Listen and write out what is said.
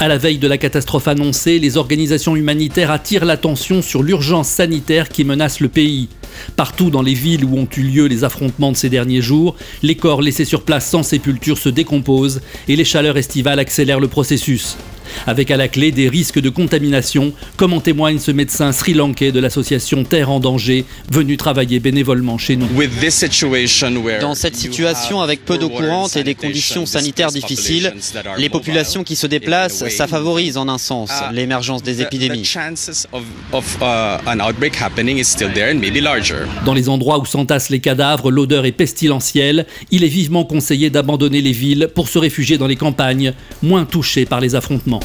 À la veille de la catastrophe annoncée, les organisations humanitaires attirent l'attention sur l'urgence sanitaire qui menace le pays. Partout dans les villes où ont eu lieu les affrontements de ces derniers jours, les corps laissés sur place sans sépulture se décomposent et les chaleurs estivales accélèrent le processus avec à la clé des risques de contamination, comme en témoigne ce médecin sri-lankais de l'association Terre en danger, venu travailler bénévolement chez nous. Dans cette situation avec peu d'eau courante et des conditions sanitaires difficiles, les populations qui se déplacent, ça favorise en un sens uh, l'émergence des épidémies. Uh, Dans les endroits où s'entassent les cadavres, l'odeur est pestilentielle. Il est vivement conseillé d'abandonner les villes pour se réfugier dans les campagnes, moins touchées par les affrontements.